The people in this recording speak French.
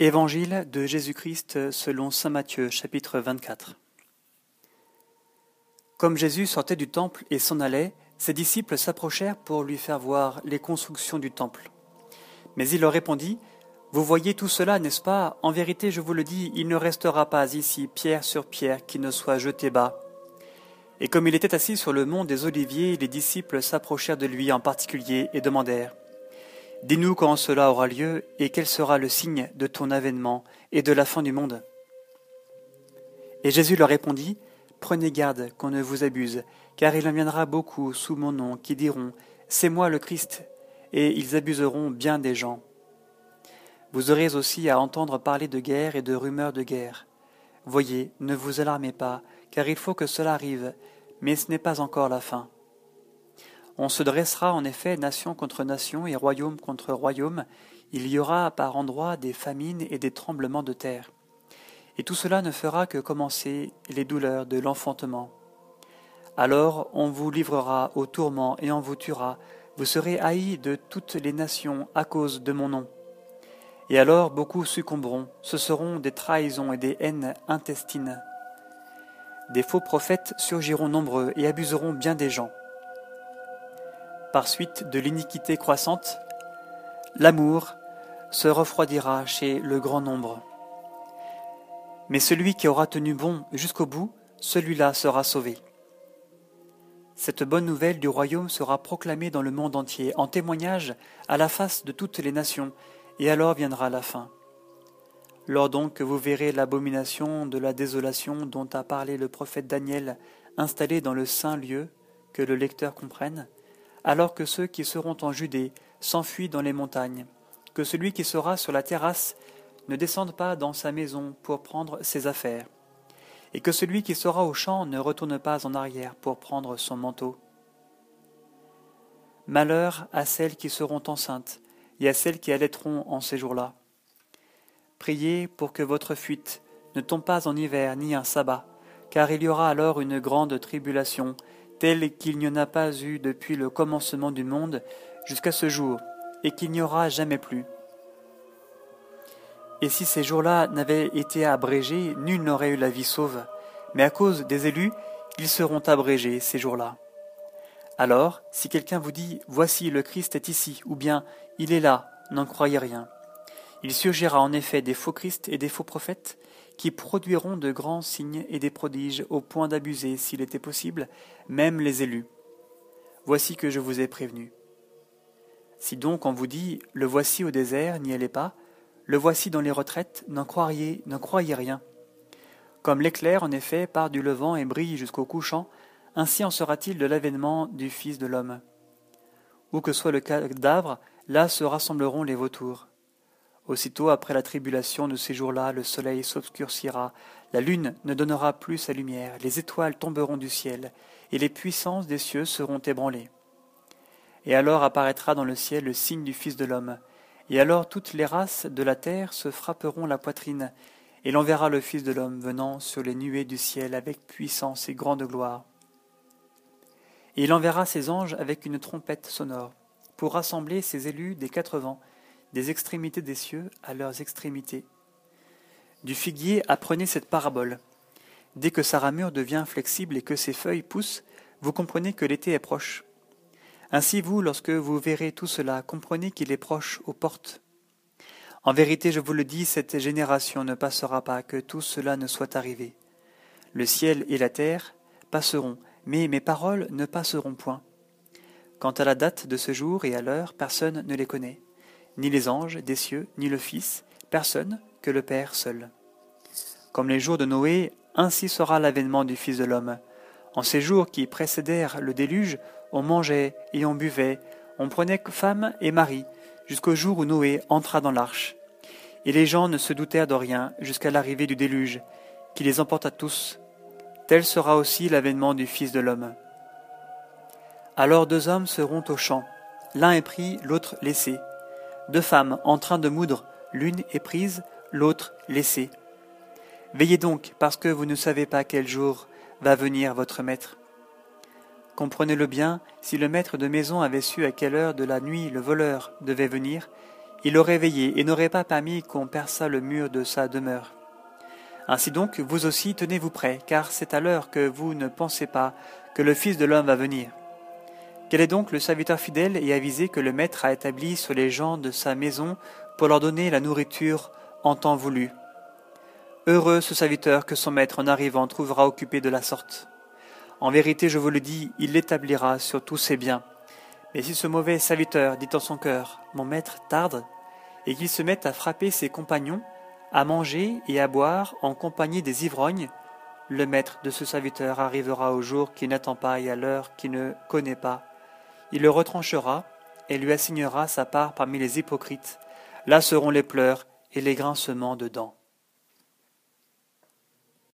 Évangile de Jésus-Christ selon Saint Matthieu chapitre 24 Comme Jésus sortait du temple et s'en allait, ses disciples s'approchèrent pour lui faire voir les constructions du temple. Mais il leur répondit, Vous voyez tout cela, n'est-ce pas? En vérité, je vous le dis, il ne restera pas ici pierre sur pierre qui ne soit jeté bas. Et comme il était assis sur le mont des Oliviers, les disciples s'approchèrent de lui en particulier et demandèrent, Dis-nous quand cela aura lieu et quel sera le signe de ton avènement et de la fin du monde. Et Jésus leur répondit, Prenez garde qu'on ne vous abuse, car il en viendra beaucoup sous mon nom qui diront, C'est moi le Christ, et ils abuseront bien des gens. Vous aurez aussi à entendre parler de guerre et de rumeurs de guerre. Voyez, ne vous alarmez pas, car il faut que cela arrive, mais ce n'est pas encore la fin. On se dressera en effet nation contre nation et royaume contre royaume. Il y aura par endroits des famines et des tremblements de terre. Et tout cela ne fera que commencer les douleurs de l'enfantement. Alors on vous livrera au tourment et on vous tuera. Vous serez haïs de toutes les nations à cause de mon nom. Et alors beaucoup succomberont. Ce seront des trahisons et des haines intestines. Des faux prophètes surgiront nombreux et abuseront bien des gens par suite de l'iniquité croissante, l'amour se refroidira chez le grand nombre. Mais celui qui aura tenu bon jusqu'au bout, celui-là sera sauvé. Cette bonne nouvelle du royaume sera proclamée dans le monde entier, en témoignage à la face de toutes les nations, et alors viendra la fin. Lors donc que vous verrez l'abomination de la désolation dont a parlé le prophète Daniel installé dans le saint lieu, que le lecteur comprenne, alors que ceux qui seront en Judée s'enfuient dans les montagnes, que celui qui sera sur la terrasse ne descende pas dans sa maison pour prendre ses affaires, et que celui qui sera au champ ne retourne pas en arrière pour prendre son manteau. Malheur à celles qui seront enceintes et à celles qui allaiteront en ces jours-là. Priez pour que votre fuite ne tombe pas en hiver ni un sabbat, car il y aura alors une grande tribulation tel qu'il n'y en a pas eu depuis le commencement du monde jusqu'à ce jour, et qu'il n'y aura jamais plus. Et si ces jours-là n'avaient été abrégés, nul n'aurait eu la vie sauve, mais à cause des élus, ils seront abrégés ces jours-là. Alors, si quelqu'un vous dit Voici le Christ est ici, ou bien Il est là, n'en croyez rien. Il surgira en effet des faux Christ et des faux prophètes, qui produiront de grands signes et des prodiges au point d'abuser, s'il était possible, même les élus. Voici que je vous ai prévenu. Si donc on vous dit Le voici au désert, n'y allez pas, le voici dans les retraites, n'en croyez, n'en croyez rien. Comme l'éclair, en effet, part du levant et brille jusqu'au couchant, ainsi en sera-t-il de l'avènement du Fils de l'homme. Où que soit le cadavre, là se rassembleront les vautours. Aussitôt après la tribulation de ces jours-là, le soleil s'obscurcira, la lune ne donnera plus sa lumière, les étoiles tomberont du ciel, et les puissances des cieux seront ébranlées. Et alors apparaîtra dans le ciel le signe du Fils de l'homme, et alors toutes les races de la terre se frapperont la poitrine, et l'on verra le Fils de l'homme venant sur les nuées du ciel avec puissance et grande gloire. Et il enverra ses anges avec une trompette sonore, pour rassembler ses élus des quatre vents, des extrémités des cieux à leurs extrémités. Du figuier apprenez cette parabole. Dès que sa ramure devient flexible et que ses feuilles poussent, vous comprenez que l'été est proche. Ainsi vous, lorsque vous verrez tout cela, comprenez qu'il est proche aux portes. En vérité, je vous le dis, cette génération ne passera pas que tout cela ne soit arrivé. Le ciel et la terre passeront, mais mes paroles ne passeront point. Quant à la date de ce jour et à l'heure, personne ne les connaît ni les anges des cieux, ni le Fils, personne que le Père seul. Comme les jours de Noé, ainsi sera l'avènement du Fils de l'homme. En ces jours qui précédèrent le déluge, on mangeait et on buvait, on prenait femme et mari, jusqu'au jour où Noé entra dans l'arche. Et les gens ne se doutèrent de rien jusqu'à l'arrivée du déluge, qui les emporta tous. Tel sera aussi l'avènement du Fils de l'homme. Alors deux hommes seront au champ, l'un est pris, l'autre laissé. Deux femmes en train de moudre, l'une est prise, l'autre laissée. Veillez donc, parce que vous ne savez pas quel jour va venir votre maître. Comprenez-le bien, si le maître de maison avait su à quelle heure de la nuit le voleur devait venir, il aurait veillé et n'aurait pas permis qu'on perçât le mur de sa demeure. Ainsi donc, vous aussi tenez-vous prêts, car c'est à l'heure que vous ne pensez pas que le Fils de l'homme va venir. Quel est donc le serviteur fidèle et avisé que le Maître a établi sur les gens de sa maison pour leur donner la nourriture en temps voulu? Heureux ce serviteur que son Maître en arrivant trouvera occupé de la sorte. En vérité, je vous le dis, il l'établira sur tous ses biens. Mais si ce mauvais serviteur dit en son cœur Mon maître tarde, et qu'il se mette à frapper ses compagnons, à manger et à boire en compagnie des ivrognes, le maître de ce serviteur arrivera au jour qu'il n'attend pas et à l'heure qu'il ne connaît pas. Il le retranchera et lui assignera sa part parmi les hypocrites. Là seront les pleurs et les grincements de dents.